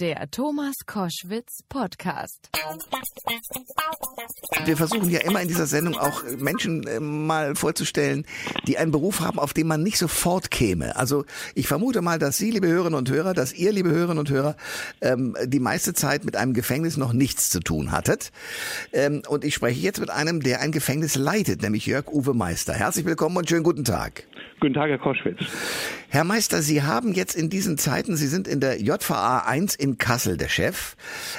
Der Thomas Koschwitz Podcast. Wir versuchen ja immer in dieser Sendung auch Menschen äh, mal vorzustellen, die einen Beruf haben, auf den man nicht sofort käme. Also ich vermute mal, dass Sie, liebe Hörerinnen und Hörer, dass ihr, liebe Hörerinnen und Hörer, ähm, die meiste Zeit mit einem Gefängnis noch nichts zu tun hattet. Ähm, und ich spreche jetzt mit einem, der ein Gefängnis leitet, nämlich Jörg Uwe Meister. Herzlich willkommen und schönen guten Tag. Guten Tag, Herr Koschwitz. Herr Meister, Sie haben jetzt in diesen Zeiten, Sie sind in der JVA 1 in Kassel der Chef,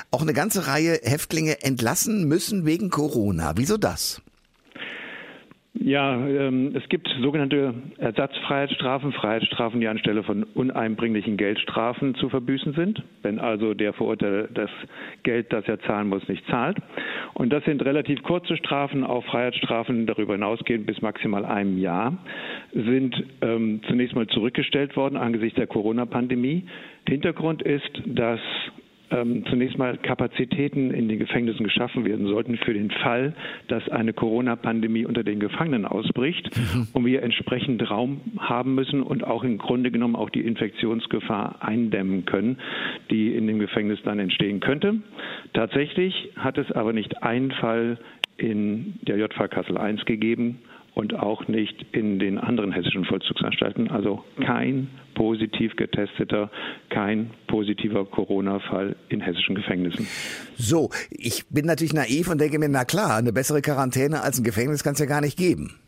auch eine ganze Reihe Häftlinge entlassen müssen wegen Corona. Wieso das? Ja, ähm, es gibt sogenannte Ersatzfreiheitsstrafen, Freiheitsstrafen, die anstelle von uneinbringlichen Geldstrafen zu verbüßen sind, wenn also der Verurteilte das Geld, das er zahlen muss, nicht zahlt. Und das sind relativ kurze Strafen, auch Freiheitsstrafen darüber hinausgehend bis maximal einem Jahr, sind ähm, zunächst mal zurückgestellt worden angesichts der Corona-Pandemie. Hintergrund ist, dass ähm, zunächst mal Kapazitäten in den Gefängnissen geschaffen werden sollten für den Fall, dass eine Corona-Pandemie unter den Gefangenen ausbricht mhm. und wir entsprechend Raum haben müssen und auch im Grunde genommen auch die Infektionsgefahr eindämmen können, die in dem Gefängnis dann entstehen könnte. Tatsächlich hat es aber nicht einen Fall in der JV Kassel I gegeben, und auch nicht in den anderen hessischen Vollzugsanstalten. Also kein positiv getesteter, kein positiver Corona-Fall in hessischen Gefängnissen. So, ich bin natürlich naiv und denke mir, na klar, eine bessere Quarantäne als ein Gefängnis kann es ja gar nicht geben.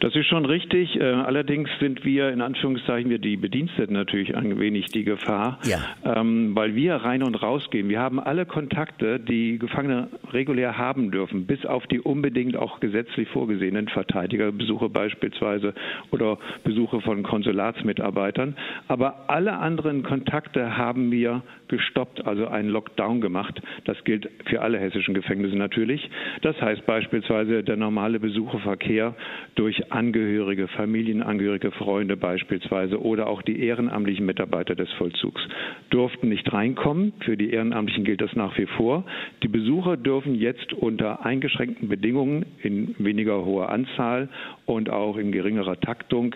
Das ist schon richtig. Äh, allerdings sind wir in Anführungszeichen wir die Bediensteten natürlich ein wenig die Gefahr, ja. ähm, weil wir rein und raus gehen. Wir haben alle Kontakte, die Gefangene regulär haben dürfen, bis auf die unbedingt auch gesetzlich vorgesehenen Verteidigerbesuche beispielsweise oder Besuche von Konsulatsmitarbeitern. Aber alle anderen Kontakte haben wir gestoppt, also einen Lockdown gemacht. Das gilt für alle hessischen Gefängnisse natürlich. Das heißt beispielsweise der normale Besucherverkehr durch Angehörige, Familienangehörige, Freunde beispielsweise oder auch die ehrenamtlichen Mitarbeiter des Vollzugs durften nicht reinkommen. Für die Ehrenamtlichen gilt das nach wie vor. Die Besucher dürfen jetzt unter eingeschränkten Bedingungen in weniger hoher Anzahl und auch in geringerer Taktung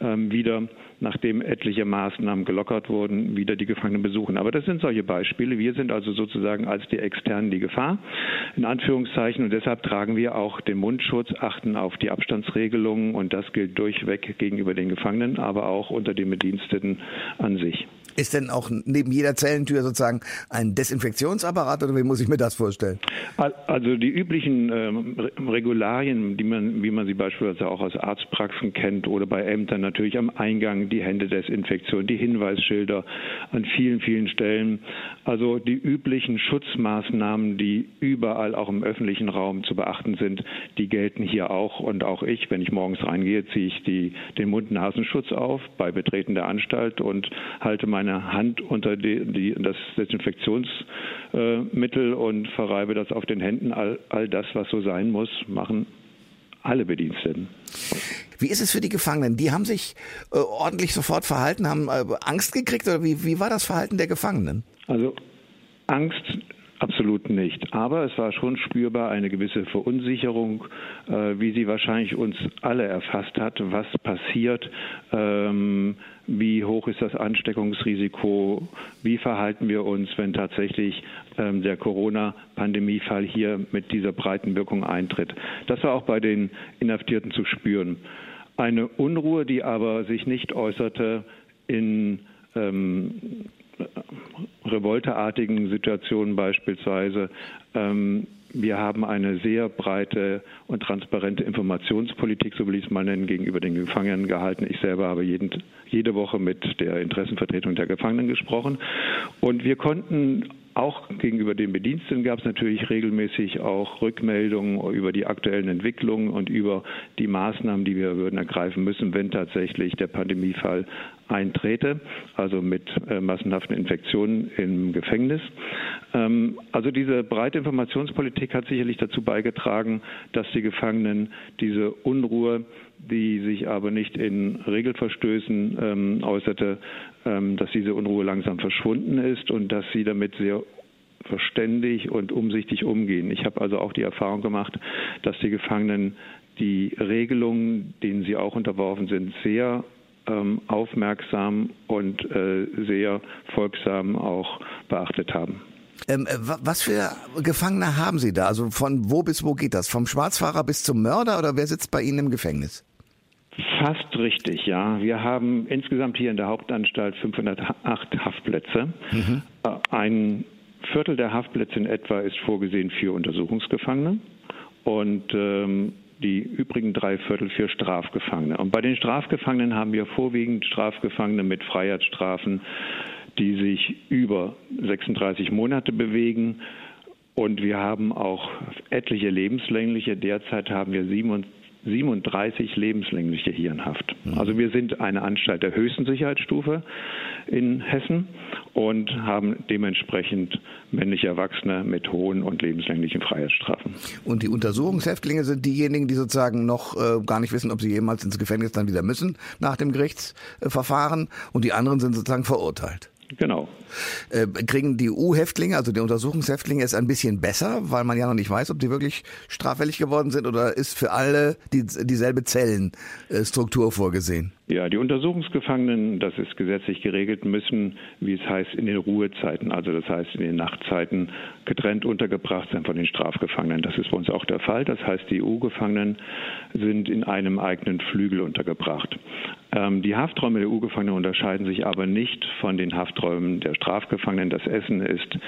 ähm, wieder nachdem etliche Maßnahmen gelockert wurden, wieder die Gefangenen besuchen. Aber das sind solche Beispiele. Wir sind also sozusagen als die Externen die Gefahr, in Anführungszeichen. Und deshalb tragen wir auch den Mundschutz, achten auf die Abstandsregelungen. Und das gilt durchweg gegenüber den Gefangenen, aber auch unter den Bediensteten an sich. Ist denn auch neben jeder Zellentür sozusagen ein Desinfektionsapparat oder wie muss ich mir das vorstellen? Also die üblichen ähm, Regularien, die man, wie man sie beispielsweise auch aus Arztpraxen kennt oder bei Ämtern natürlich am Eingang die Händedesinfektion, die Hinweisschilder an vielen, vielen Stellen. Also die üblichen Schutzmaßnahmen, die überall auch im öffentlichen Raum zu beachten sind, die gelten hier auch. Und auch ich, wenn ich morgens reingehe, ziehe ich die, den Mund-Nasenschutz auf bei Betreten der Anstalt und halte meine meine Hand unter die, die, das Desinfektionsmittel und verreibe das auf den Händen. All, all das, was so sein muss, machen alle Bediensteten. Wie ist es für die Gefangenen? Die haben sich äh, ordentlich sofort verhalten, haben äh, Angst gekriegt oder wie, wie war das Verhalten der Gefangenen? Also Angst Absolut nicht. Aber es war schon spürbar eine gewisse Verunsicherung, äh, wie sie wahrscheinlich uns alle erfasst hat. Was passiert? Ähm, wie hoch ist das Ansteckungsrisiko? Wie verhalten wir uns, wenn tatsächlich ähm, der Corona-Pandemiefall hier mit dieser breiten Wirkung eintritt? Das war auch bei den Inhaftierten zu spüren. Eine Unruhe, die aber sich nicht äußerte in ähm, revolteartigen Situationen beispielsweise. Ähm, wir haben eine sehr breite und transparente Informationspolitik, so will ich es mal nennen, gegenüber den Gefangenen gehalten. Ich selber habe jeden, jede Woche mit der Interessenvertretung der Gefangenen gesprochen. Und wir konnten auch gegenüber den Bediensteten gab es natürlich regelmäßig auch Rückmeldungen über die aktuellen Entwicklungen und über die Maßnahmen, die wir würden ergreifen müssen, wenn tatsächlich der Pandemiefall eintrete, also mit äh, massenhaften Infektionen im Gefängnis. Ähm, also diese breite Informationspolitik hat sicherlich dazu beigetragen, dass die Gefangenen diese Unruhe, die sich aber nicht in Regelverstößen ähm, äußerte, dass diese Unruhe langsam verschwunden ist und dass sie damit sehr verständig und umsichtig umgehen. Ich habe also auch die Erfahrung gemacht, dass die Gefangenen die Regelungen, denen sie auch unterworfen sind, sehr ähm, aufmerksam und äh, sehr folgsam auch beachtet haben. Ähm, äh, was für Gefangene haben Sie da? Also von wo bis wo geht das? Vom Schwarzfahrer bis zum Mörder oder wer sitzt bei Ihnen im Gefängnis? Fast richtig, ja. Wir haben insgesamt hier in der Hauptanstalt 508 Haftplätze. Mhm. Äh, ein Viertel der Haftplätze in etwa ist vorgesehen für Untersuchungsgefangene und ähm, die übrigen drei Viertel für Strafgefangene. Und bei den Strafgefangenen haben wir vorwiegend Strafgefangene mit Freiheitsstrafen, die sich über 36 Monate bewegen. Und wir haben auch etliche lebenslängliche. Derzeit haben wir 37 lebenslängliche hier in Haft. Mhm. Also wir sind eine Anstalt der höchsten Sicherheitsstufe in Hessen und haben dementsprechend männliche Erwachsene mit hohen und lebenslänglichen Freiheitsstrafen. Und die Untersuchungshäftlinge sind diejenigen, die sozusagen noch äh, gar nicht wissen, ob sie jemals ins Gefängnis dann wieder müssen nach dem Gerichtsverfahren und die anderen sind sozusagen verurteilt. Genau. Äh, kriegen die U-Häftlinge, also die Untersuchungshäftlinge, es ein bisschen besser, weil man ja noch nicht weiß, ob die wirklich straffällig geworden sind oder ist für alle die, dieselbe Zellenstruktur vorgesehen? Ja, die Untersuchungsgefangenen, das ist gesetzlich geregelt, müssen, wie es heißt, in den Ruhezeiten, also das heißt in den Nachtzeiten, getrennt untergebracht sein von den Strafgefangenen. Das ist bei uns auch der Fall. Das heißt, die EU-Gefangenen sind in einem eigenen Flügel untergebracht. Ähm, die Hafträume der EU-Gefangenen unterscheiden sich aber nicht von den Hafträumen der Strafgefangenen. Das Essen ist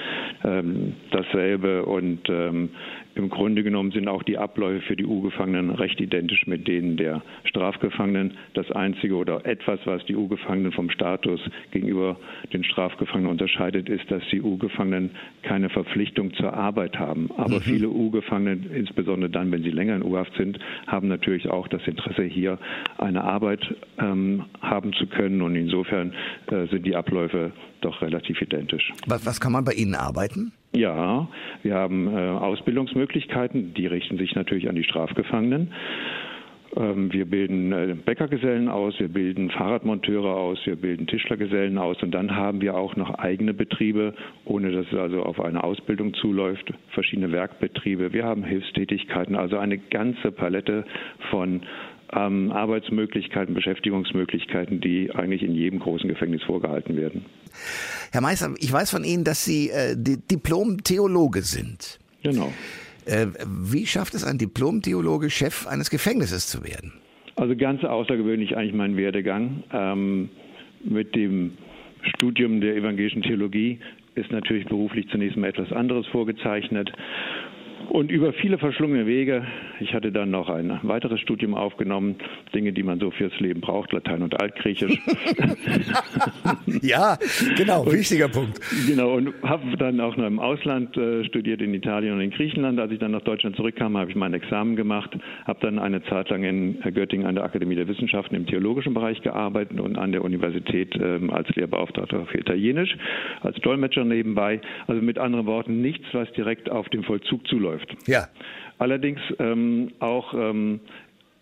ähm, dasselbe und ähm, im Grunde genommen sind auch die Abläufe für die U-Gefangenen recht identisch mit denen der Strafgefangenen. Das Einzige oder etwas, was die U-Gefangenen vom Status gegenüber den Strafgefangenen unterscheidet, ist, dass die U-Gefangenen keine Verpflichtung zur Arbeit haben. Aber mhm. viele U-Gefangene, insbesondere dann, wenn sie länger in U-Haft sind, haben natürlich auch das Interesse, hier eine Arbeit ähm, haben zu können. Und insofern äh, sind die Abläufe doch relativ identisch. Was, was kann man bei Ihnen arbeiten? Ja, wir haben äh, Ausbildungsmöglichkeiten, die richten sich natürlich an die Strafgefangenen. Ähm, wir bilden äh, Bäckergesellen aus, wir bilden Fahrradmonteure aus, wir bilden Tischlergesellen aus und dann haben wir auch noch eigene Betriebe, ohne dass es also auf eine Ausbildung zuläuft, verschiedene Werkbetriebe. Wir haben Hilfstätigkeiten, also eine ganze Palette von ähm, Arbeitsmöglichkeiten, Beschäftigungsmöglichkeiten, die eigentlich in jedem großen Gefängnis vorgehalten werden. Herr Meister, ich weiß von Ihnen, dass Sie äh, Diplom-Theologe sind. Genau. Äh, wie schafft es ein Diplom-Theologe, Chef eines Gefängnisses zu werden? Also ganz außergewöhnlich eigentlich mein Werdegang. Ähm, mit dem Studium der evangelischen Theologie ist natürlich beruflich zunächst mal etwas anderes vorgezeichnet. Und über viele verschlungene Wege, ich hatte dann noch ein weiteres Studium aufgenommen, Dinge, die man so fürs Leben braucht, Latein und Altgriechisch. ja, genau, und, wichtiger Punkt. Genau, und habe dann auch noch im Ausland äh, studiert, in Italien und in Griechenland. Als ich dann nach Deutschland zurückkam, habe ich mein Examen gemacht, habe dann eine Zeit lang in Göttingen an der Akademie der Wissenschaften im theologischen Bereich gearbeitet und an der Universität äh, als Lehrbeauftragter für Italienisch, als Dolmetscher nebenbei. Also mit anderen Worten, nichts, was direkt auf den Vollzug zuläuft läuft. Ja. Allerdings ähm, auch ähm,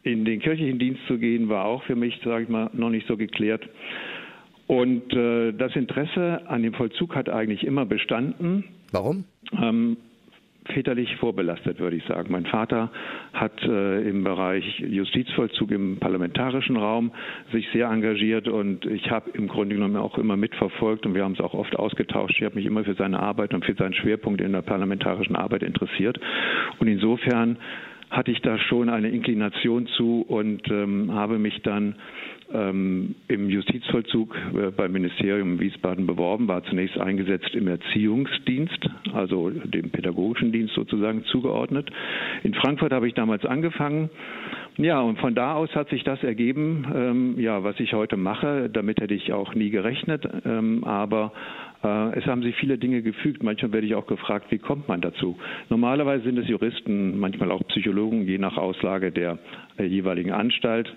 in den kirchlichen Dienst zu gehen, war auch für mich, sage ich mal, noch nicht so geklärt. Und äh, das Interesse an dem Vollzug hat eigentlich immer bestanden. Warum? Ähm, väterlich vorbelastet, würde ich sagen. Mein Vater hat äh, im Bereich Justizvollzug im parlamentarischen Raum sich sehr engagiert und ich habe im Grunde genommen auch immer mitverfolgt und wir haben es auch oft ausgetauscht. Ich habe mich immer für seine Arbeit und für seinen Schwerpunkt in der parlamentarischen Arbeit interessiert und insofern hatte ich da schon eine Inklination zu und ähm, habe mich dann ähm, im Justizvollzug äh, beim Ministerium Wiesbaden beworben, war zunächst eingesetzt im Erziehungsdienst, also dem pädagogischen Dienst sozusagen zugeordnet. In Frankfurt habe ich damals angefangen. Ja, und von da aus hat sich das ergeben, ähm, ja, was ich heute mache. Damit hätte ich auch nie gerechnet, ähm, aber äh, es haben sich viele Dinge gefügt. Manchmal werde ich auch gefragt, wie kommt man dazu? Normalerweise sind es Juristen, manchmal auch Psychologen, je nach Auslage der äh, jeweiligen Anstalt.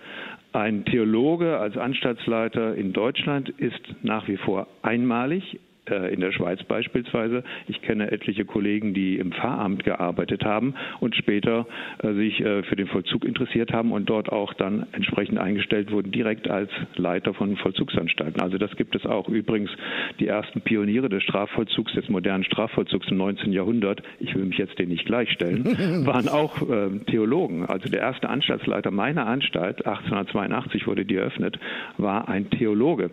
Ein Theologe als Anstaltsleiter in Deutschland ist nach wie vor einmalig. Äh, in der Schweiz beispielsweise. Ich kenne etliche Kollegen, die im Pfarramt gearbeitet haben und später äh, sich äh, für den Vollzug interessiert haben und dort auch dann entsprechend eingestellt wurden, direkt als Leiter von Vollzugsanstalten. Also das gibt es auch. Übrigens die ersten Pioniere des Strafvollzugs, des modernen Strafvollzugs im 19. Jahrhundert, ich will mich jetzt den nicht gleichstellen, waren auch äh, Theologen. Also der erste Anstaltsleiter meiner Anstalt, 1882 wurde die eröffnet, war ein Theologe.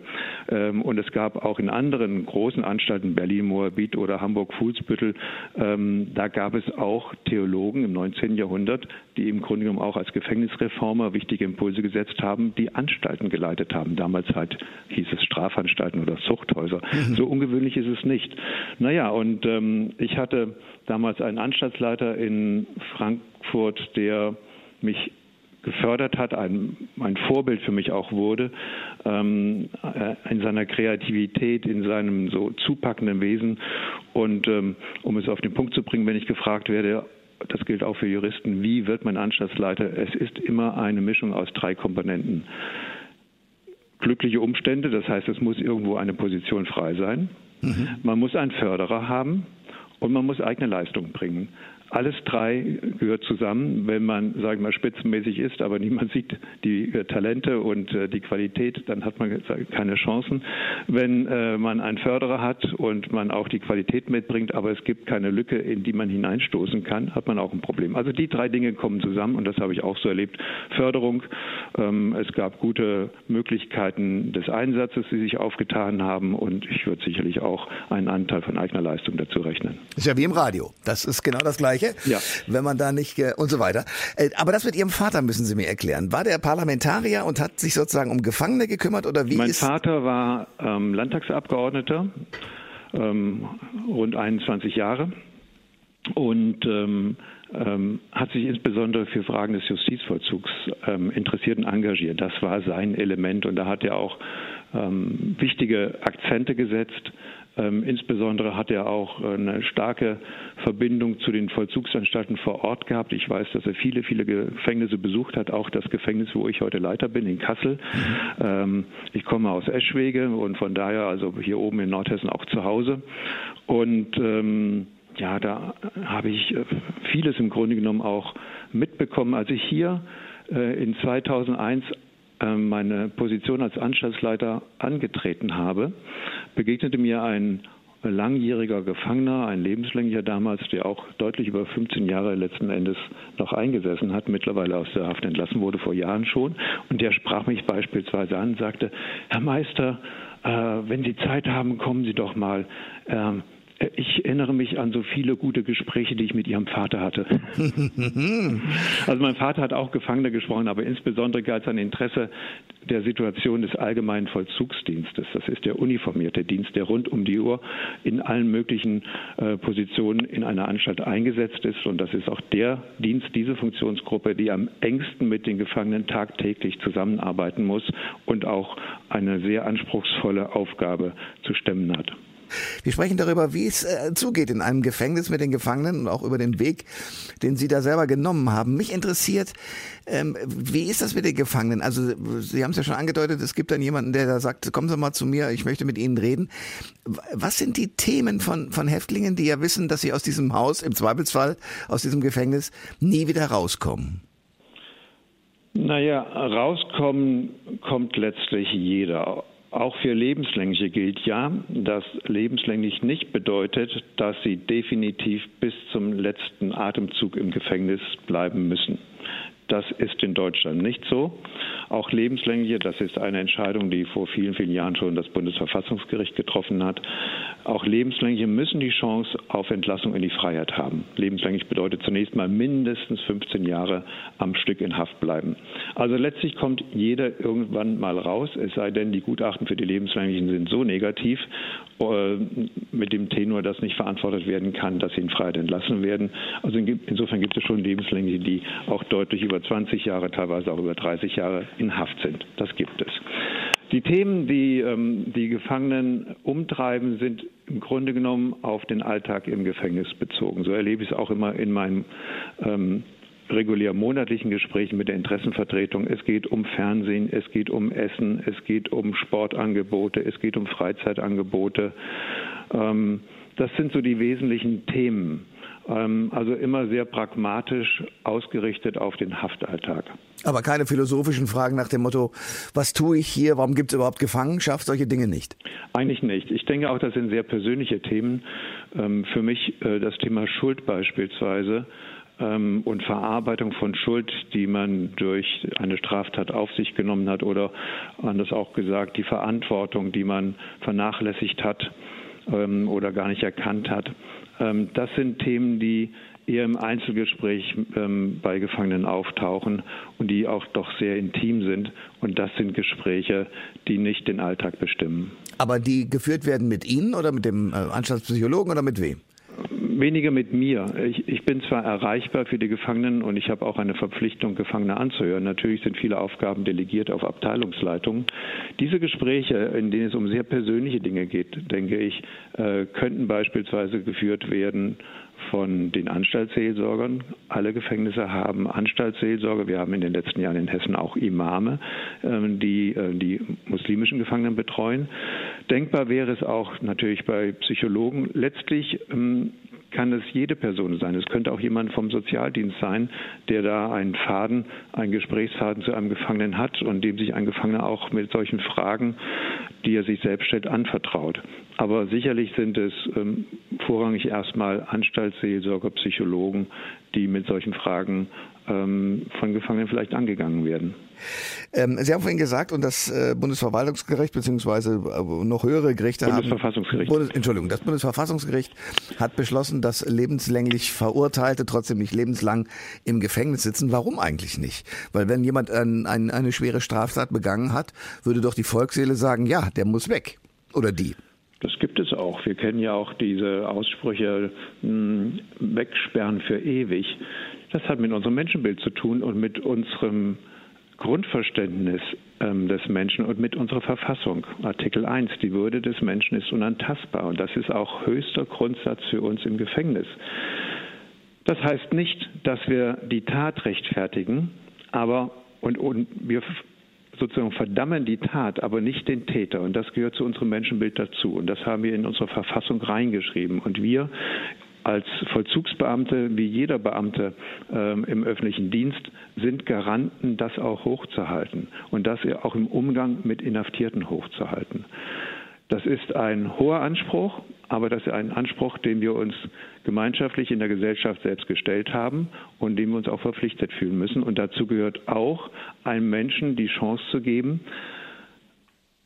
Ähm, und es gab auch in anderen großen Anstalten, Berlin-Moabit oder Hamburg-Fuhlsbüttel, ähm, da gab es auch Theologen im 19. Jahrhundert, die im Grunde genommen auch als Gefängnisreformer wichtige Impulse gesetzt haben, die Anstalten geleitet haben. Damals halt hieß es Strafanstalten oder Zuchthäuser. Mhm. So ungewöhnlich ist es nicht. Naja, und ähm, ich hatte damals einen Anstaltsleiter in Frankfurt, der mich gefördert hat, ein, ein Vorbild für mich auch wurde, ähm, äh, in seiner Kreativität, in seinem so zupackenden Wesen. Und ähm, um es auf den Punkt zu bringen, wenn ich gefragt werde, das gilt auch für Juristen, wie wird man Anstaltsleiter? Es ist immer eine Mischung aus drei Komponenten. Glückliche Umstände, das heißt, es muss irgendwo eine Position frei sein. Mhm. Man muss einen Förderer haben und man muss eigene Leistung bringen. Alles drei gehört zusammen, wenn man, sagen wir mal, spitzenmäßig ist, aber niemand sieht die äh, Talente und äh, die Qualität, dann hat man keine Chancen. Wenn äh, man einen Förderer hat und man auch die Qualität mitbringt, aber es gibt keine Lücke, in die man hineinstoßen kann, hat man auch ein Problem. Also die drei Dinge kommen zusammen und das habe ich auch so erlebt. Förderung, ähm, es gab gute Möglichkeiten des Einsatzes, die sich aufgetan haben und ich würde sicherlich auch einen Anteil von eigener Leistung dazu rechnen. Ist ja wie im Radio. Das ist genau das Gleiche. Gleiche, ja. wenn man da nicht und so weiter. Äh, aber das mit Ihrem Vater müssen Sie mir erklären. War der Parlamentarier und hat sich sozusagen um Gefangene gekümmert oder wie? Mein Vater war ähm, Landtagsabgeordneter, ähm, rund 21 Jahre und ähm, ähm, hat sich insbesondere für Fragen des Justizvollzugs ähm, interessiert und engagiert. Das war sein Element und da hat er auch ähm, wichtige Akzente gesetzt. Ähm, insbesondere hat er auch eine starke Verbindung zu den Vollzugsanstalten vor Ort gehabt. Ich weiß, dass er viele, viele Gefängnisse besucht hat, auch das Gefängnis, wo ich heute Leiter bin, in Kassel. Ähm, ich komme aus Eschwege und von daher also hier oben in Nordhessen auch zu Hause. Und ähm, ja, da habe ich äh, vieles im Grunde genommen auch mitbekommen. Als ich hier äh, in 2001 ähm, meine Position als Anstaltsleiter angetreten habe, begegnete mir ein langjähriger Gefangener, ein lebenslänglicher damals, der auch deutlich über 15 Jahre letzten Endes noch eingesessen hat, mittlerweile aus der Haft entlassen wurde, vor Jahren schon. Und der sprach mich beispielsweise an und sagte, Herr Meister, äh, wenn Sie Zeit haben, kommen Sie doch mal. Ähm, ich erinnere mich an so viele gute Gespräche, die ich mit ihrem Vater hatte. also mein Vater hat auch Gefangene gesprochen, aber insbesondere galt sein Interesse der Situation des allgemeinen Vollzugsdienstes. Das ist der uniformierte Dienst, der rund um die Uhr in allen möglichen äh, Positionen in einer Anstalt eingesetzt ist. Und das ist auch der Dienst, diese Funktionsgruppe, die am engsten mit den Gefangenen tagtäglich zusammenarbeiten muss und auch eine sehr anspruchsvolle Aufgabe zu stemmen hat. Wir sprechen darüber, wie es äh, zugeht in einem Gefängnis mit den Gefangenen und auch über den Weg, den Sie da selber genommen haben. Mich interessiert, ähm, wie ist das mit den Gefangenen? Also Sie haben es ja schon angedeutet, es gibt dann jemanden, der da sagt, kommen Sie mal zu mir, ich möchte mit Ihnen reden. Was sind die Themen von, von Häftlingen, die ja wissen, dass sie aus diesem Haus, im Zweifelsfall aus diesem Gefängnis, nie wieder rauskommen? Naja, rauskommen kommt letztlich jeder auch für lebenslängliche gilt ja, dass lebenslänglich nicht bedeutet, dass sie definitiv bis zum letzten Atemzug im Gefängnis bleiben müssen. Das ist in Deutschland nicht so. Auch lebenslängliche, das ist eine Entscheidung, die vor vielen, vielen Jahren schon das Bundesverfassungsgericht getroffen hat. Auch lebenslängliche müssen die Chance auf Entlassung in die Freiheit haben. Lebenslänglich bedeutet zunächst mal mindestens 15 Jahre am Stück in Haft bleiben. Also letztlich kommt jeder irgendwann mal raus, es sei denn, die Gutachten für die Lebenslänglichen sind so negativ äh, mit dem Tenor, dass nicht verantwortet werden kann, dass sie in Freiheit entlassen werden. Also insofern gibt es schon Lebenslängliche, die auch deutlich über 20 Jahre, teilweise auch über 30 Jahre in Haft sind. Das gibt es. Die Themen, die ähm, die Gefangenen umtreiben, sind im Grunde genommen auf den Alltag im Gefängnis bezogen. So erlebe ich es auch immer in meinem ähm, regulär monatlichen Gesprächen mit der Interessenvertretung. Es geht um Fernsehen, es geht um Essen, es geht um Sportangebote, es geht um Freizeitangebote. Ähm, das sind so die wesentlichen Themen. Ähm, also immer sehr pragmatisch ausgerichtet auf den Haftalltag. Aber keine philosophischen Fragen nach dem Motto, was tue ich hier, warum gibt es überhaupt Gefangenschaft, solche Dinge nicht? Eigentlich nicht. Ich denke auch, das sind sehr persönliche Themen. Ähm, für mich äh, das Thema Schuld beispielsweise ähm, und Verarbeitung von Schuld, die man durch eine Straftat auf sich genommen hat oder anders auch gesagt, die Verantwortung, die man vernachlässigt hat oder gar nicht erkannt hat. Ähm, das sind Themen, die eher im Einzelgespräch ähm, bei Gefangenen auftauchen und die auch doch sehr intim sind. Und das sind Gespräche, die nicht den Alltag bestimmen. Aber die geführt werden mit Ihnen oder mit dem äh, Anstaltspsychologen oder mit wem? Weniger mit mir. Ich, ich, bin zwar erreichbar für die Gefangenen und ich habe auch eine Verpflichtung, Gefangene anzuhören. Natürlich sind viele Aufgaben delegiert auf Abteilungsleitungen. Diese Gespräche, in denen es um sehr persönliche Dinge geht, denke ich, äh, könnten beispielsweise geführt werden von den Anstaltsseelsorgern. Alle Gefängnisse haben Anstaltsseelsorger. Wir haben in den letzten Jahren in Hessen auch Imame, ähm, die äh, die muslimischen Gefangenen betreuen. Denkbar wäre es auch natürlich bei Psychologen. Letztlich ähm, kann es jede Person sein. Es könnte auch jemand vom Sozialdienst sein, der da einen Faden, einen Gesprächsfaden zu einem Gefangenen hat und dem sich ein Gefangener auch mit solchen Fragen, die er sich selbst stellt, anvertraut. Aber sicherlich sind es ähm, vorrangig erstmal Anstaltsseelsorger, Psychologen, die mit solchen Fragen ähm, von Gefangenen vielleicht angegangen werden. Ähm, Sie haben vorhin gesagt, und das äh, Bundesverwaltungsgericht beziehungsweise äh, noch höhere Gerichte Bundesverfassungsgericht. haben. Bundes, Entschuldigung, das Bundesverfassungsgericht hat beschlossen, dass lebenslänglich Verurteilte trotzdem nicht lebenslang im Gefängnis sitzen. Warum eigentlich nicht? Weil wenn jemand ein, ein, eine schwere Straftat begangen hat, würde doch die Volksseele sagen, ja, der muss weg. Oder die. Das gibt es auch. Wir kennen ja auch diese Aussprüche mh, hm, wegsperren für ewig. Das hat mit unserem Menschenbild zu tun und mit unserem Grundverständnis ähm, des Menschen und mit unserer Verfassung. Artikel 1, die Würde des Menschen ist unantastbar und das ist auch höchster Grundsatz für uns im Gefängnis. Das heißt nicht, dass wir die Tat rechtfertigen, aber und, und wir sozusagen verdammen die Tat, aber nicht den Täter. Und das gehört zu unserem Menschenbild dazu. Und das haben wir in unsere Verfassung reingeschrieben. Und wir als Vollzugsbeamte, wie jeder Beamte ähm, im öffentlichen Dienst, sind Garanten, das auch hochzuhalten und das auch im Umgang mit Inhaftierten hochzuhalten. Das ist ein hoher Anspruch, aber das ist ein Anspruch, den wir uns gemeinschaftlich in der Gesellschaft selbst gestellt haben und dem wir uns auch verpflichtet fühlen müssen. Und dazu gehört auch, einem Menschen die Chance zu geben,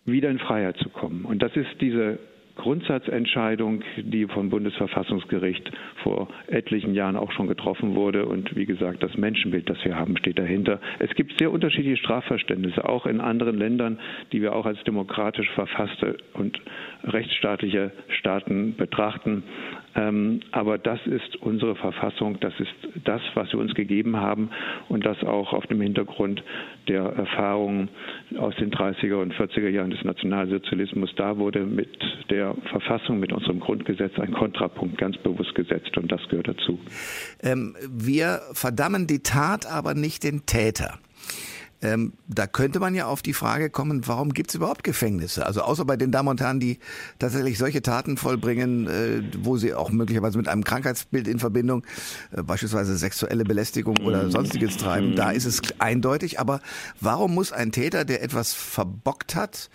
wieder in Freiheit zu kommen. Und das ist diese Grundsatzentscheidung, die vom Bundesverfassungsgericht vor etlichen Jahren auch schon getroffen wurde. Und wie gesagt, das Menschenbild, das wir haben, steht dahinter. Es gibt sehr unterschiedliche Strafverständnisse, auch in anderen Ländern, die wir auch als demokratisch verfasste und rechtsstaatliche Staaten betrachten. Ähm, aber das ist unsere Verfassung, das ist das, was wir uns gegeben haben und das auch auf dem Hintergrund der Erfahrungen aus den 30er und 40er Jahren des Nationalsozialismus. Da wurde mit der Verfassung, mit unserem Grundgesetz ein Kontrapunkt ganz bewusst gesetzt und das gehört dazu. Ähm, wir verdammen die Tat, aber nicht den Täter. Ähm, da könnte man ja auf die Frage kommen, warum gibt es überhaupt Gefängnisse? Also außer bei den Damen und Herren, die tatsächlich solche Taten vollbringen, äh, wo sie auch möglicherweise mit einem Krankheitsbild in Verbindung, äh, beispielsweise sexuelle Belästigung oder mhm. sonstiges treiben, da ist es eindeutig. Aber warum muss ein Täter, der etwas verbockt hat,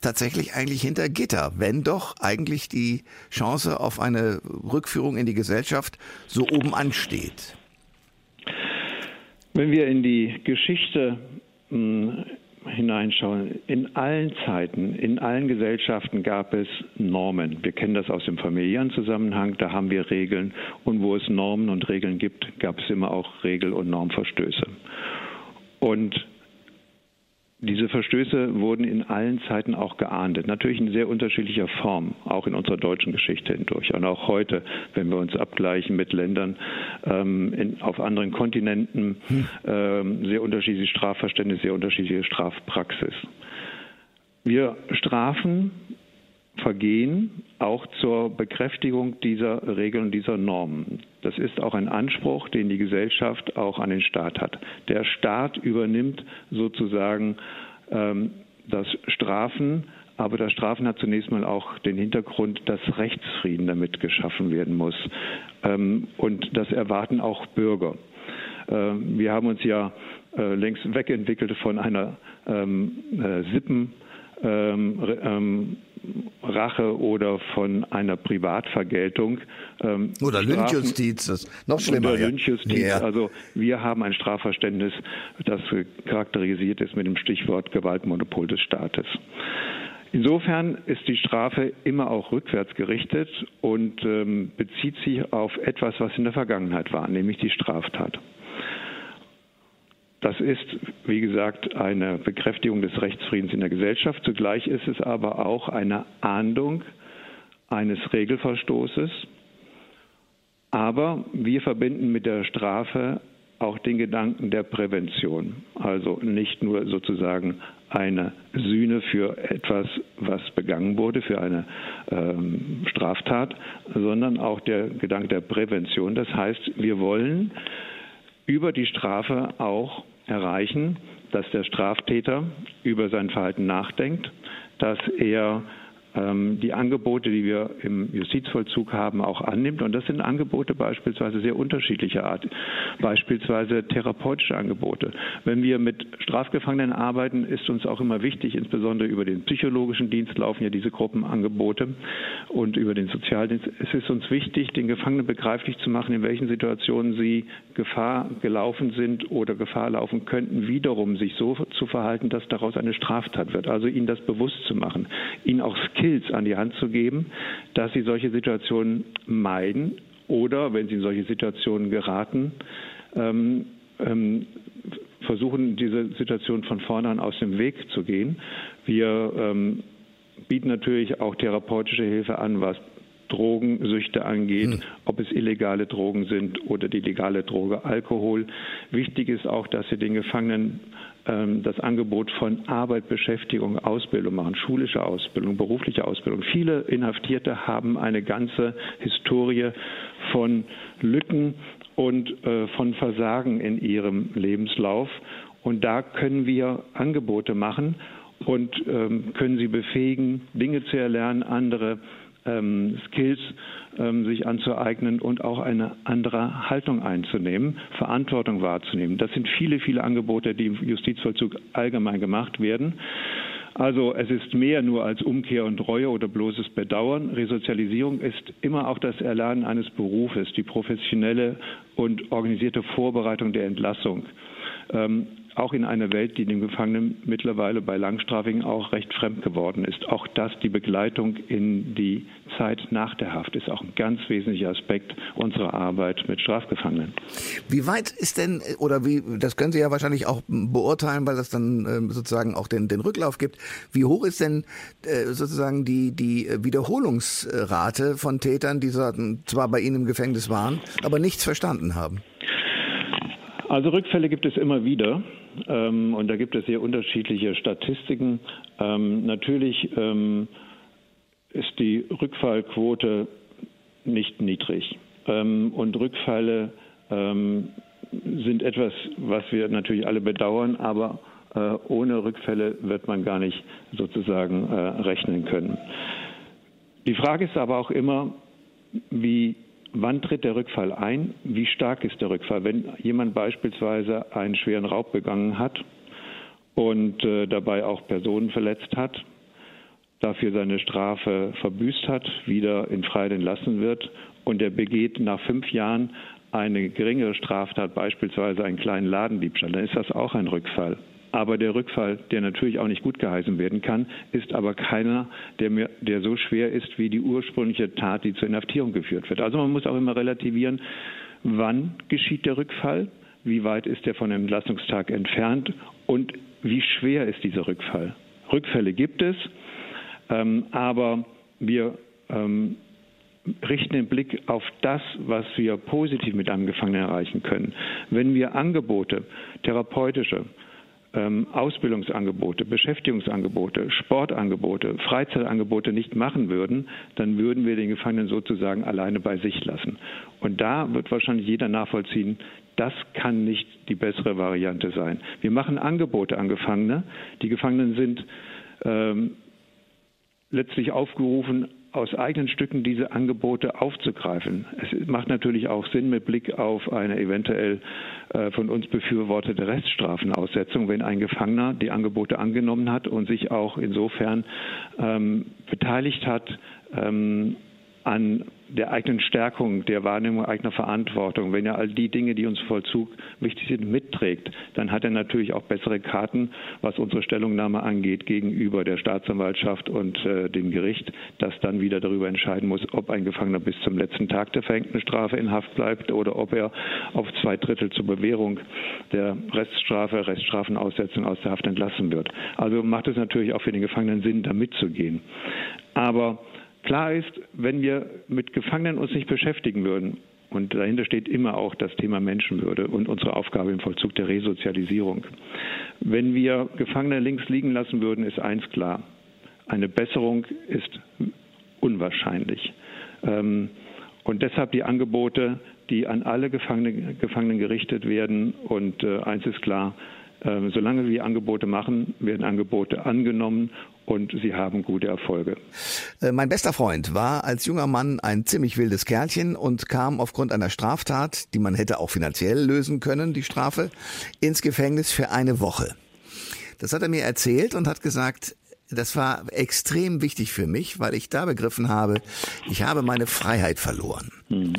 tatsächlich eigentlich hinter Gitter, wenn doch eigentlich die Chance auf eine Rückführung in die Gesellschaft so oben ansteht? Wenn wir in die Geschichte hm, hineinschauen, in allen Zeiten, in allen Gesellschaften gab es Normen. Wir kennen das aus dem familiären Zusammenhang, da haben wir Regeln. Und wo es Normen und Regeln gibt, gab es immer auch Regel- und Normverstöße. Und diese Verstöße wurden in allen Zeiten auch geahndet, natürlich in sehr unterschiedlicher Form, auch in unserer deutschen Geschichte hindurch. Und auch heute, wenn wir uns abgleichen mit Ländern ähm, in, auf anderen Kontinenten, hm. ähm, sehr unterschiedliche Strafverständnisse, sehr unterschiedliche Strafpraxis. Wir strafen Vergehen auch zur Bekräftigung dieser Regeln, dieser Normen. Das ist auch ein Anspruch, den die Gesellschaft auch an den Staat hat. Der Staat übernimmt sozusagen ähm, das Strafen Aber das Strafen hat zunächst mal auch den Hintergrund, dass Rechtsfrieden damit geschaffen werden muss. Ähm, und das erwarten auch Bürger. Ähm, wir haben uns ja äh, längst wegentwickelt von einer ähm, äh, Sippen. Rache oder von einer Privatvergeltung. Ähm, oder Lynchjustiz, das ist noch schlimmer. Oder Lynchjustiz. Ja. Also wir haben ein Strafverständnis, das charakterisiert ist mit dem Stichwort Gewaltmonopol des Staates. Insofern ist die Strafe immer auch rückwärts gerichtet und ähm, bezieht sich auf etwas, was in der Vergangenheit war, nämlich die Straftat. Das ist, wie gesagt, eine Bekräftigung des Rechtsfriedens in der Gesellschaft. Zugleich ist es aber auch eine Ahndung eines Regelverstoßes. Aber wir verbinden mit der Strafe auch den Gedanken der Prävention. Also nicht nur sozusagen eine Sühne für etwas, was begangen wurde, für eine ähm, Straftat, sondern auch der Gedanke der Prävention. Das heißt, wir wollen über die Strafe auch erreichen, dass der Straftäter über sein Verhalten nachdenkt, dass er die Angebote, die wir im Justizvollzug haben, auch annimmt. Und das sind Angebote beispielsweise sehr unterschiedlicher Art, beispielsweise therapeutische Angebote. Wenn wir mit Strafgefangenen arbeiten, ist uns auch immer wichtig, insbesondere über den psychologischen Dienst laufen ja diese Gruppenangebote und über den Sozialdienst. Es ist uns wichtig, den Gefangenen begreiflich zu machen, in welchen Situationen sie Gefahr gelaufen sind oder Gefahr laufen könnten, wiederum sich so zu verhalten, dass daraus eine Straftat wird. Also ihnen das bewusst zu machen, ihnen auch Skills an die Hand zu geben, dass sie solche Situationen meiden oder, wenn sie in solche Situationen geraten, ähm, ähm, versuchen, diese Situation von vornherein aus dem Weg zu gehen. Wir ähm, bieten natürlich auch therapeutische Hilfe an, was Drogensüchte angeht, hm. ob es illegale Drogen sind oder die legale Droge Alkohol. Wichtig ist auch, dass sie den Gefangenen das Angebot von Arbeit, Beschäftigung, Ausbildung machen, schulische Ausbildung, berufliche Ausbildung. Viele Inhaftierte haben eine ganze Historie von Lücken und äh, von Versagen in ihrem Lebenslauf. Und da können wir Angebote machen und ähm, können sie befähigen, Dinge zu erlernen, andere ähm, Skills ähm, sich anzueignen und auch eine andere Haltung einzunehmen, Verantwortung wahrzunehmen. Das sind viele, viele Angebote, die im Justizvollzug allgemein gemacht werden. Also es ist mehr nur als Umkehr und Reue oder bloßes Bedauern. Resozialisierung ist immer auch das Erlernen eines Berufes, die professionelle und organisierte Vorbereitung der Entlassung. Ähm, auch in einer Welt, die dem Gefangenen mittlerweile bei Langstrafigen auch recht fremd geworden ist. Auch das, die Begleitung in die Zeit nach der Haft, ist auch ein ganz wesentlicher Aspekt unserer Arbeit mit Strafgefangenen. Wie weit ist denn, oder wie, das können Sie ja wahrscheinlich auch beurteilen, weil das dann ähm, sozusagen auch den, den Rücklauf gibt. Wie hoch ist denn äh, sozusagen die, die Wiederholungsrate von Tätern, die zwar bei Ihnen im Gefängnis waren, aber nichts verstanden haben? Also Rückfälle gibt es immer wieder ähm, und da gibt es sehr unterschiedliche Statistiken. Ähm, natürlich ähm, ist die Rückfallquote nicht niedrig ähm, und Rückfälle ähm, sind etwas, was wir natürlich alle bedauern, aber äh, ohne Rückfälle wird man gar nicht sozusagen äh, rechnen können. Die Frage ist aber auch immer, wie Wann tritt der Rückfall ein? Wie stark ist der Rückfall? Wenn jemand beispielsweise einen schweren Raub begangen hat und äh, dabei auch Personen verletzt hat, dafür seine Strafe verbüßt hat, wieder in Freiheit entlassen wird und er begeht nach fünf Jahren eine geringere Straftat, beispielsweise einen kleinen Ladendiebstahl, dann ist das auch ein Rückfall. Aber der Rückfall, der natürlich auch nicht gut geheißen werden kann, ist aber keiner, der, mir, der so schwer ist wie die ursprüngliche Tat, die zur Inhaftierung geführt wird. Also man muss auch immer relativieren, wann geschieht der Rückfall, wie weit ist er von dem Entlassungstag entfernt und wie schwer ist dieser Rückfall. Rückfälle gibt es, ähm, aber wir ähm, richten den Blick auf das, was wir positiv mit einem Gefangenen erreichen können. Wenn wir Angebote, therapeutische, ähm, Ausbildungsangebote, Beschäftigungsangebote, Sportangebote, Freizeitangebote nicht machen würden, dann würden wir den Gefangenen sozusagen alleine bei sich lassen. Und da wird wahrscheinlich jeder nachvollziehen, das kann nicht die bessere Variante sein. Wir machen Angebote an Gefangene. Die Gefangenen sind ähm, letztlich aufgerufen, aus eigenen Stücken diese Angebote aufzugreifen. Es macht natürlich auch Sinn mit Blick auf eine eventuell äh, von uns befürwortete Reststrafenaussetzung, wenn ein Gefangener die Angebote angenommen hat und sich auch insofern ähm, beteiligt hat ähm, an der eigenen Stärkung, der Wahrnehmung eigener Verantwortung, wenn er all die Dinge, die uns Vollzug wichtig sind, mitträgt, dann hat er natürlich auch bessere Karten, was unsere Stellungnahme angeht, gegenüber der Staatsanwaltschaft und äh, dem Gericht, das dann wieder darüber entscheiden muss, ob ein Gefangener bis zum letzten Tag der verhängten Strafe in Haft bleibt oder ob er auf zwei Drittel zur Bewährung der Reststrafe, Reststrafenaussetzung aus der Haft entlassen wird. Also macht es natürlich auch für den Gefangenen Sinn, da mitzugehen. Aber Klar ist, wenn wir mit Gefangenen uns nicht beschäftigen würden, und dahinter steht immer auch das Thema Menschenwürde und unsere Aufgabe im Vollzug der Resozialisierung. Wenn wir Gefangene links liegen lassen würden, ist eins klar. Eine Besserung ist unwahrscheinlich. Ähm, und deshalb die Angebote, die an alle Gefangenen gerichtet werden. Und äh, eins ist klar, ähm, solange wir Angebote machen, werden Angebote angenommen und sie haben gute Erfolge. Äh, mein bester Freund war als junger Mann ein ziemlich wildes Kerlchen und kam aufgrund einer Straftat, die man hätte auch finanziell lösen können, die Strafe, ins Gefängnis für eine Woche. Das hat er mir erzählt und hat gesagt, das war extrem wichtig für mich, weil ich da begriffen habe, ich habe meine Freiheit verloren. Mhm.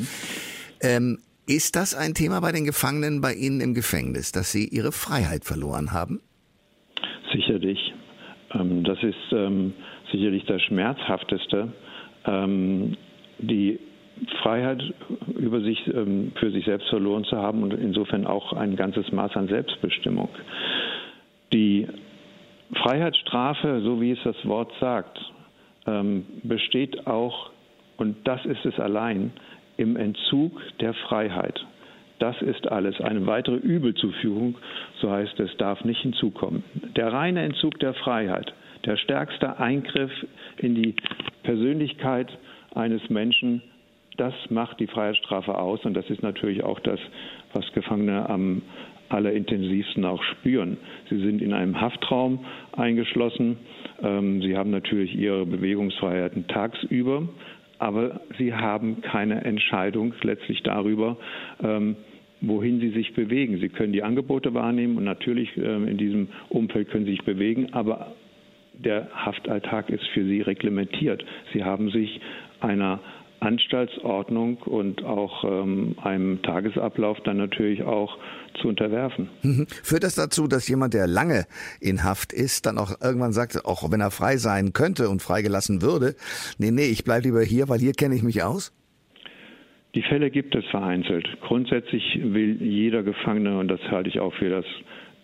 Ähm, ist das ein Thema bei den Gefangenen bei Ihnen im Gefängnis, dass sie ihre Freiheit verloren haben? Sicherlich. Ähm, das ist ähm, sicherlich das Schmerzhafteste. Ähm, die Freiheit über sich, für sich selbst verloren zu haben und insofern auch ein ganzes Maß an Selbstbestimmung. Die Freiheitsstrafe, so wie es das Wort sagt, besteht auch, und das ist es allein, im Entzug der Freiheit. Das ist alles. Eine weitere Übelzuführung, so heißt es, darf nicht hinzukommen. Der reine Entzug der Freiheit, der stärkste Eingriff in die Persönlichkeit eines Menschen, das macht die Freiheitsstrafe aus. Und das ist natürlich auch das, was Gefangene am allerintensivsten auch spüren. Sie sind in einem Haftraum eingeschlossen. Ähm, sie haben natürlich ihre Bewegungsfreiheiten tagsüber, aber sie haben keine Entscheidung letztlich darüber, ähm, wohin sie sich bewegen. Sie können die Angebote wahrnehmen und natürlich ähm, in diesem Umfeld können sie sich bewegen, aber der Haftalltag ist für sie reglementiert. Sie haben sich einer Anstaltsordnung und auch ähm, einem Tagesablauf dann natürlich auch zu unterwerfen. Mhm. Führt das dazu, dass jemand, der lange in Haft ist, dann auch irgendwann sagt, auch wenn er frei sein könnte und freigelassen würde, nee, nee, ich bleibe lieber hier, weil hier kenne ich mich aus? Die Fälle gibt es vereinzelt. Grundsätzlich will jeder Gefangene, und das halte ich auch für das,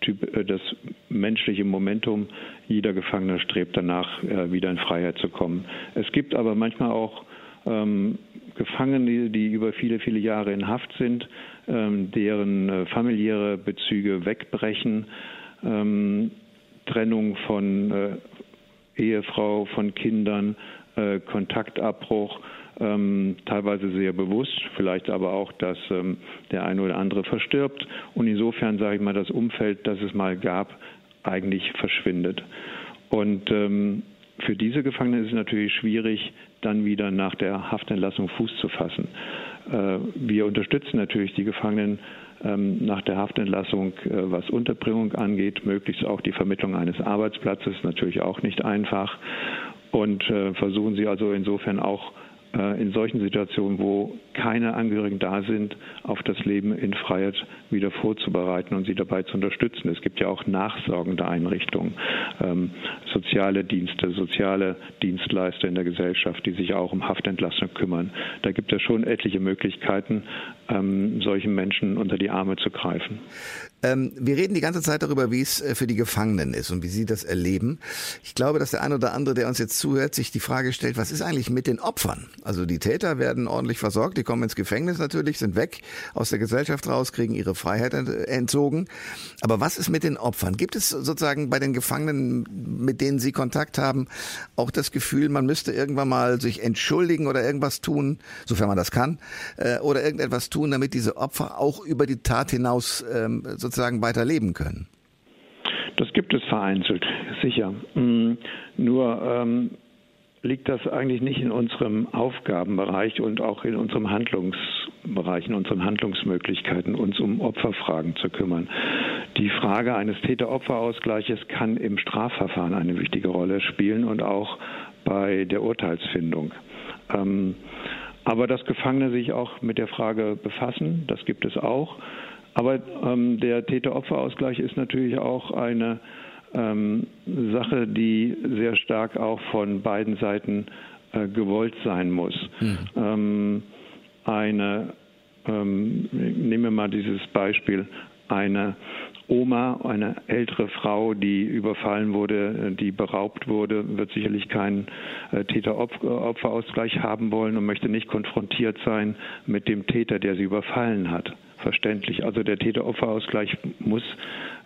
typ, äh, das menschliche Momentum, jeder Gefangene strebt danach, äh, wieder in Freiheit zu kommen. Es gibt aber manchmal auch ähm, Gefangene, die über viele, viele Jahre in Haft sind, ähm, deren äh, familiäre Bezüge wegbrechen, ähm, Trennung von äh, Ehefrau, von Kindern, äh, Kontaktabbruch ähm, teilweise sehr bewusst, vielleicht aber auch, dass ähm, der eine oder andere verstirbt und insofern, sage ich mal, das Umfeld, das es mal gab, eigentlich verschwindet. Und ähm, für diese Gefangenen ist es natürlich schwierig, dann wieder nach der Haftentlassung Fuß zu fassen. Äh, wir unterstützen natürlich die Gefangenen ähm, nach der Haftentlassung, äh, was Unterbringung angeht, möglichst auch die Vermittlung eines Arbeitsplatzes, natürlich auch nicht einfach. Und äh, versuchen sie also insofern auch in solchen Situationen, wo keine Angehörigen da sind, auf das Leben in Freiheit wieder vorzubereiten und sie dabei zu unterstützen. Es gibt ja auch nachsorgende Einrichtungen, ähm, soziale Dienste, soziale Dienstleister in der Gesellschaft, die sich auch um Haftentlassung kümmern. Da gibt es schon etliche Möglichkeiten, ähm, solchen Menschen unter die Arme zu greifen. Ähm, wir reden die ganze Zeit darüber, wie es äh, für die Gefangenen ist und wie sie das erleben. Ich glaube, dass der ein oder andere, der uns jetzt zuhört, sich die Frage stellt, was ist eigentlich mit den Opfern? Also die Täter werden ordentlich versorgt, die kommen ins Gefängnis natürlich, sind weg aus der Gesellschaft raus, kriegen ihre Freiheit entzogen. Aber was ist mit den Opfern? Gibt es sozusagen bei den Gefangenen, mit denen Sie Kontakt haben, auch das Gefühl, man müsste irgendwann mal sich entschuldigen oder irgendwas tun, sofern man das kann, äh, oder irgendetwas tun, damit diese Opfer auch über die Tat hinaus ähm, sozusagen weiter leben können? Das gibt es vereinzelt, sicher. Mm, nur ähm, liegt das eigentlich nicht in unserem Aufgabenbereich und auch in unserem Handlungsbereich, in unseren Handlungsmöglichkeiten, uns um Opferfragen zu kümmern. Die Frage eines Täter-Opfer-Ausgleiches kann im Strafverfahren eine wichtige Rolle spielen und auch bei der Urteilsfindung. Ähm, aber dass Gefangene sich auch mit der Frage befassen, das gibt es auch. Aber ähm, der Täter-Opfer-Ausgleich ist natürlich auch eine ähm, Sache, die sehr stark auch von beiden Seiten äh, gewollt sein muss. Mhm. Ähm, eine, ähm, nehmen wir mal dieses Beispiel, eine Oma, eine ältere Frau, die überfallen wurde, die beraubt wurde, wird sicherlich keinen äh, Täter-Opfer-Ausgleich haben wollen und möchte nicht konfrontiert sein mit dem Täter, der sie überfallen hat. Verständlich. Also der Täter-Opfer-Ausgleich muss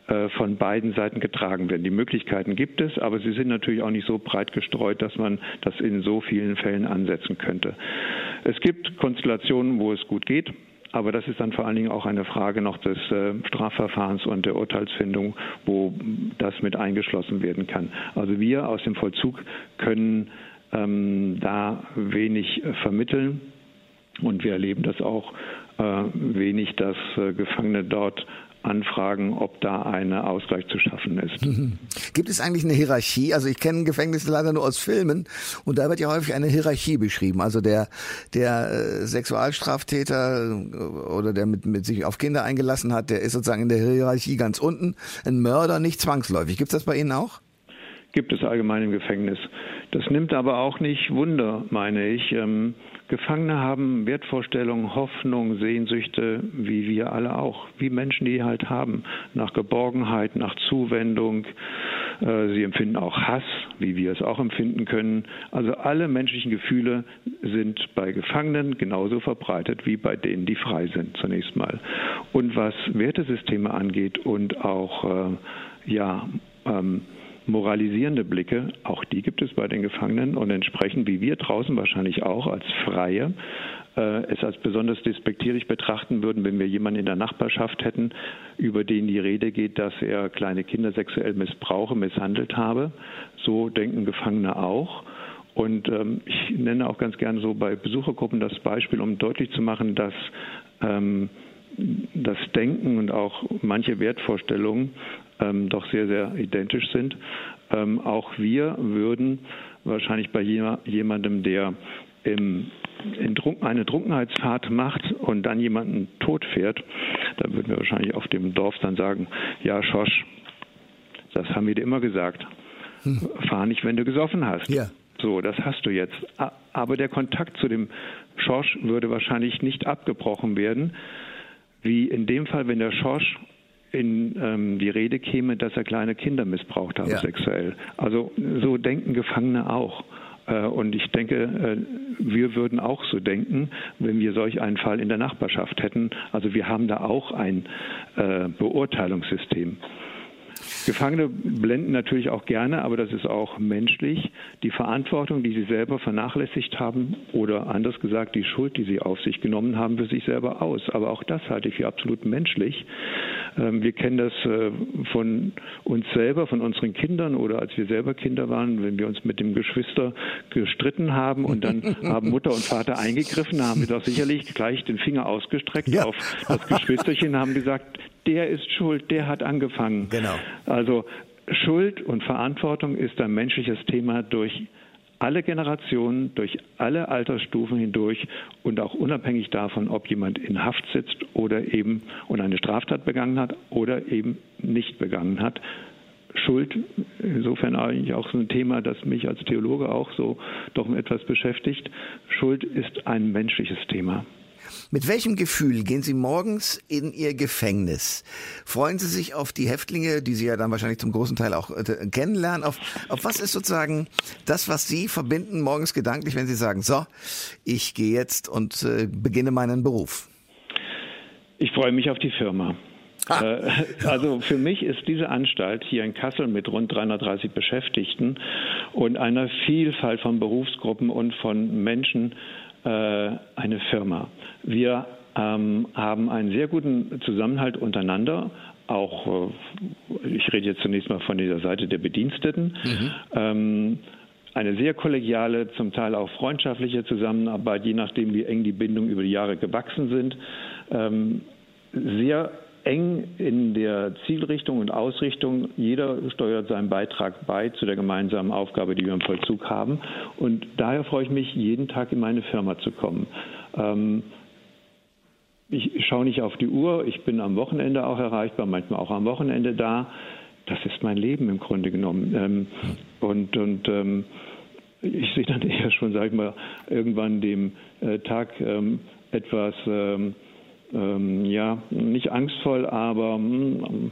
äh, von beiden Seiten getragen werden. Die Möglichkeiten gibt es, aber sie sind natürlich auch nicht so breit gestreut, dass man das in so vielen Fällen ansetzen könnte. Es gibt Konstellationen, wo es gut geht. Aber das ist dann vor allen Dingen auch eine Frage noch des äh, Strafverfahrens und der Urteilsfindung, wo das mit eingeschlossen werden kann. Also wir aus dem Vollzug können ähm, da wenig vermitteln und wir erleben das auch wenig, dass äh, Gefangene dort anfragen, ob da ein Ausgleich zu schaffen ist. Gibt es eigentlich eine Hierarchie? Also ich kenne Gefängnisse leider nur aus Filmen und da wird ja häufig eine Hierarchie beschrieben. Also der, der äh, Sexualstraftäter äh, oder der mit, mit sich auf Kinder eingelassen hat, der ist sozusagen in der Hierarchie ganz unten. Ein Mörder nicht zwangsläufig. Gibt es das bei Ihnen auch? Gibt es allgemein im Gefängnis. Das nimmt aber auch nicht Wunder, meine ich. Ähm, Gefangene haben Wertvorstellungen, Hoffnung, Sehnsüchte, wie wir alle auch, wie Menschen die halt haben, nach Geborgenheit, nach Zuwendung. Äh, sie empfinden auch Hass, wie wir es auch empfinden können. Also alle menschlichen Gefühle sind bei Gefangenen genauso verbreitet wie bei denen, die frei sind, zunächst mal. Und was Wertesysteme angeht und auch äh, ja, ähm, moralisierende Blicke, auch die gibt es bei den Gefangenen und entsprechend wie wir draußen wahrscheinlich auch als Freie äh, es als besonders despektierlich betrachten würden, wenn wir jemanden in der Nachbarschaft hätten, über den die Rede geht, dass er kleine Kinder sexuell missbrauche, misshandelt habe. So denken Gefangene auch. Und ähm, ich nenne auch ganz gerne so bei Besuchergruppen das Beispiel, um deutlich zu machen, dass ähm, das Denken und auch manche Wertvorstellungen ähm, doch sehr, sehr identisch sind. Ähm, auch wir würden wahrscheinlich bei jemandem, der im, Trunk, eine Trunkenheitsfahrt macht und dann jemanden tot fährt, da würden wir wahrscheinlich auf dem Dorf dann sagen, ja, Schosch, das haben wir dir immer gesagt. Hm. Fahr nicht, wenn du gesoffen hast. Ja. So, das hast du jetzt. Aber der Kontakt zu dem Schorsch würde wahrscheinlich nicht abgebrochen werden, wie in dem Fall, wenn der Schorsch in ähm, die Rede käme, dass er kleine Kinder missbraucht habe ja. sexuell. Also so denken Gefangene auch. Äh, und ich denke, äh, wir würden auch so denken, wenn wir solch einen Fall in der Nachbarschaft hätten. Also wir haben da auch ein äh, Beurteilungssystem. Gefangene blenden natürlich auch gerne, aber das ist auch menschlich, die Verantwortung, die sie selber vernachlässigt haben oder anders gesagt die Schuld, die sie auf sich genommen haben, für sich selber aus. Aber auch das halte ich für absolut menschlich. Ähm, wir kennen das äh, von uns selber, von unseren Kindern oder als wir selber Kinder waren, wenn wir uns mit dem Geschwister gestritten haben und dann haben Mutter und Vater eingegriffen, haben wir doch sicherlich gleich den Finger ausgestreckt ja. auf das Geschwisterchen, haben gesagt, der ist schuld, der hat angefangen. Genau. Also Schuld und Verantwortung ist ein menschliches Thema durch alle Generationen, durch alle Altersstufen hindurch und auch unabhängig davon, ob jemand in Haft sitzt oder eben und eine Straftat begangen hat oder eben nicht begangen hat. Schuld, insofern eigentlich auch so ein Thema, das mich als Theologe auch so doch etwas beschäftigt. Schuld ist ein menschliches Thema. Mit welchem Gefühl gehen Sie morgens in Ihr Gefängnis? Freuen Sie sich auf die Häftlinge, die Sie ja dann wahrscheinlich zum großen Teil auch äh, kennenlernen? Auf, auf was ist sozusagen das, was Sie verbinden morgens gedanklich, wenn Sie sagen, so, ich gehe jetzt und äh, beginne meinen Beruf? Ich freue mich auf die Firma. Äh, also für mich ist diese Anstalt hier in Kassel mit rund 330 Beschäftigten und einer Vielfalt von Berufsgruppen und von Menschen äh, eine Firma. Wir ähm, haben einen sehr guten Zusammenhalt untereinander. Auch, äh, ich rede jetzt zunächst mal von dieser Seite der Bediensteten. Mhm. Ähm, eine sehr kollegiale, zum Teil auch freundschaftliche Zusammenarbeit, je nachdem, wie eng die Bindungen über die Jahre gewachsen sind. Ähm, sehr eng in der Zielrichtung und Ausrichtung. Jeder steuert seinen Beitrag bei zu der gemeinsamen Aufgabe, die wir im Vollzug haben. Und daher freue ich mich, jeden Tag in meine Firma zu kommen. Ähm, ich schaue nicht auf die Uhr, ich bin am Wochenende auch erreichbar, manchmal auch am Wochenende da. Das ist mein Leben im Grunde genommen. Ähm, und und ähm, ich sehe dann eher schon, sag ich mal, irgendwann dem äh, Tag ähm, etwas ähm, ähm, ja, nicht angstvoll, aber hm,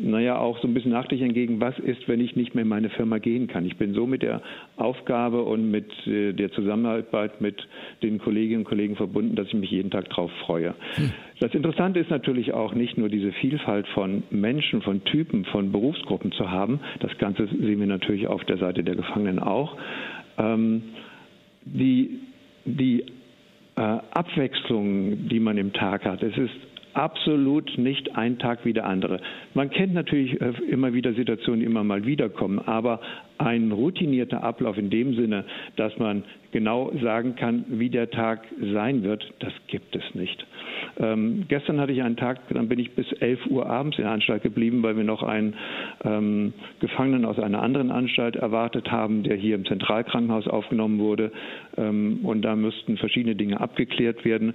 naja, auch so ein bisschen nachdenklich entgegen, was ist, wenn ich nicht mehr in meine Firma gehen kann. Ich bin so mit der Aufgabe und mit äh, der Zusammenarbeit mit den Kolleginnen und Kollegen verbunden, dass ich mich jeden Tag darauf freue. Hm. Das Interessante ist natürlich auch nicht nur diese Vielfalt von Menschen, von Typen, von Berufsgruppen zu haben. Das Ganze sehen wir natürlich auf der Seite der Gefangenen auch. Ähm, die, die äh, Abwechslung, die man im Tag hat. Es ist absolut nicht ein Tag wie der andere. Man kennt natürlich äh, immer wieder Situationen, die immer mal wiederkommen, aber ein routinierter Ablauf in dem Sinne, dass man genau sagen kann, wie der Tag sein wird, das gibt es nicht. Ähm, gestern hatte ich einen Tag, dann bin ich bis 11 Uhr abends in der Anstalt geblieben, weil wir noch einen ähm, Gefangenen aus einer anderen Anstalt erwartet haben, der hier im Zentralkrankenhaus aufgenommen wurde. Ähm, und da müssten verschiedene Dinge abgeklärt werden.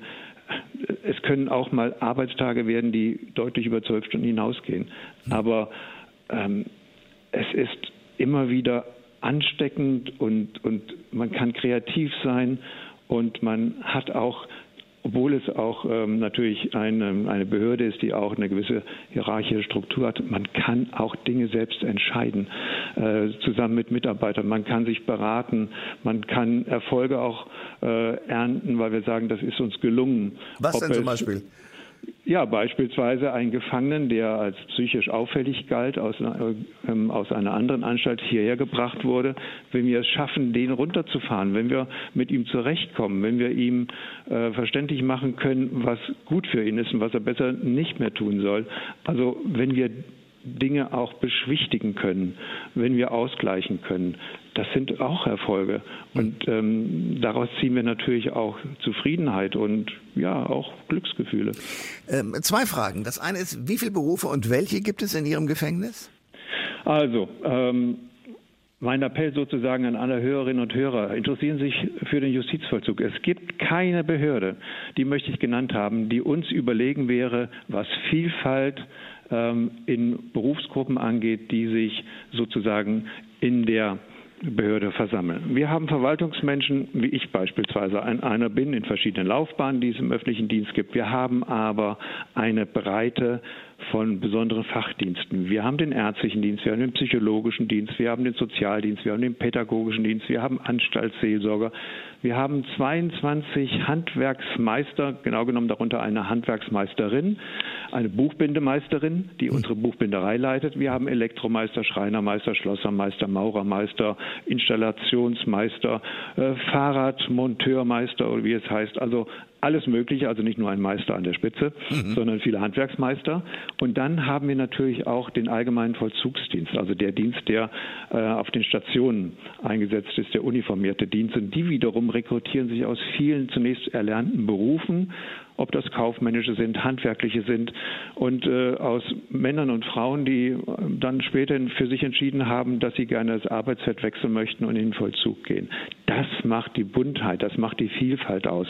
Es können auch mal Arbeitstage werden, die deutlich über zwölf Stunden hinausgehen. Aber ähm, es ist immer wieder ansteckend und, und man kann kreativ sein und man hat auch obwohl es auch ähm, natürlich eine, eine Behörde ist, die auch eine gewisse hierarchische Struktur hat, man kann auch Dinge selbst entscheiden, äh, zusammen mit Mitarbeitern. Man kann sich beraten, man kann Erfolge auch äh, ernten, weil wir sagen, das ist uns gelungen. Was Ob denn zum Beispiel? Ja, beispielsweise einen Gefangenen, der als psychisch auffällig galt, aus, ähm, aus einer anderen Anstalt hierher gebracht wurde. Wenn wir es schaffen, den runterzufahren, wenn wir mit ihm zurechtkommen, wenn wir ihm äh, verständlich machen können, was gut für ihn ist und was er besser nicht mehr tun soll. Also wenn wir Dinge auch beschwichtigen können, wenn wir ausgleichen können. Das sind auch Erfolge. Und ähm, daraus ziehen wir natürlich auch Zufriedenheit und ja, auch Glücksgefühle. Ähm, zwei Fragen. Das eine ist, wie viele Berufe und welche gibt es in Ihrem Gefängnis? Also, ähm, mein Appell sozusagen an alle Hörerinnen und Hörer, interessieren Sie sich für den Justizvollzug. Es gibt keine Behörde, die möchte ich genannt haben, die uns überlegen wäre, was Vielfalt ähm, in Berufsgruppen angeht, die sich sozusagen in der Behörde versammeln. Wir haben Verwaltungsmenschen, wie ich beispielsweise ein, einer bin, in verschiedenen Laufbahnen, die es im öffentlichen Dienst gibt. Wir haben aber eine breite von besonderen Fachdiensten. Wir haben den ärztlichen Dienst, wir haben den psychologischen Dienst, wir haben den Sozialdienst, wir haben den pädagogischen Dienst, wir haben Anstaltsseelsorger, wir haben 22 Handwerksmeister, genau genommen darunter eine Handwerksmeisterin, eine Buchbindemeisterin, die hm. unsere Buchbinderei leitet. Wir haben Elektromeister, Schreinermeister, Schlossermeister, Maurermeister, Installationsmeister, äh, Fahrradmonteurmeister oder wie es heißt. Also alles Mögliche, also nicht nur ein Meister an der Spitze, mhm. sondern viele Handwerksmeister. Und dann haben wir natürlich auch den allgemeinen Vollzugsdienst, also der Dienst, der äh, auf den Stationen eingesetzt ist, der uniformierte Dienst. Und die wiederum rekrutieren sich aus vielen zunächst erlernten Berufen ob das kaufmännische sind, handwerkliche sind und äh, aus Männern und Frauen, die äh, dann später für sich entschieden haben, dass sie gerne das Arbeitsfeld wechseln möchten und in den Vollzug gehen. Das macht die Buntheit, das macht die Vielfalt aus.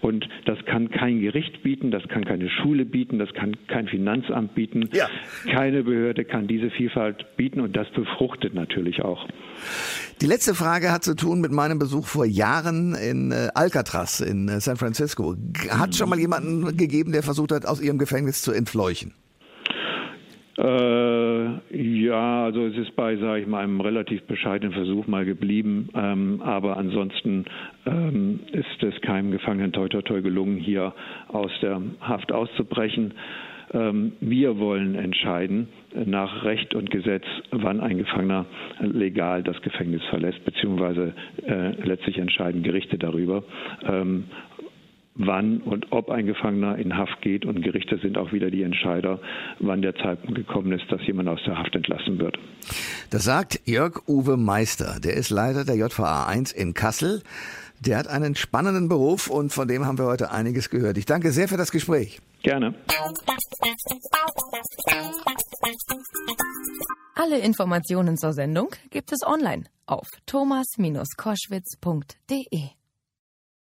Und das kann kein Gericht bieten, das kann keine Schule bieten, das kann kein Finanzamt bieten. Ja. Keine Behörde kann diese Vielfalt bieten und das befruchtet natürlich auch. Die letzte Frage hat zu tun mit meinem Besuch vor Jahren in äh, Alcatraz in äh, San Francisco. Hat schon mal jemanden gegeben, der versucht hat, aus ihrem Gefängnis zu entfleuchen? Äh, ja, also es ist bei, sage ich mal, einem relativ bescheidenen Versuch mal geblieben. Ähm, aber ansonsten ähm, ist es keinem Gefangenen toi toi toi gelungen, hier aus der Haft auszubrechen. Ähm, wir wollen entscheiden nach Recht und Gesetz, wann ein Gefangener legal das Gefängnis verlässt, beziehungsweise äh, letztlich entscheiden Gerichte darüber. Wann und ob ein Gefangener in Haft geht. Und Gerichte sind auch wieder die Entscheider, wann der Zeitpunkt gekommen ist, dass jemand aus der Haft entlassen wird. Das sagt Jörg Uwe Meister. Der ist Leiter der JVA 1 in Kassel. Der hat einen spannenden Beruf und von dem haben wir heute einiges gehört. Ich danke sehr für das Gespräch. Gerne. Alle Informationen zur Sendung gibt es online auf thomas-koschwitz.de.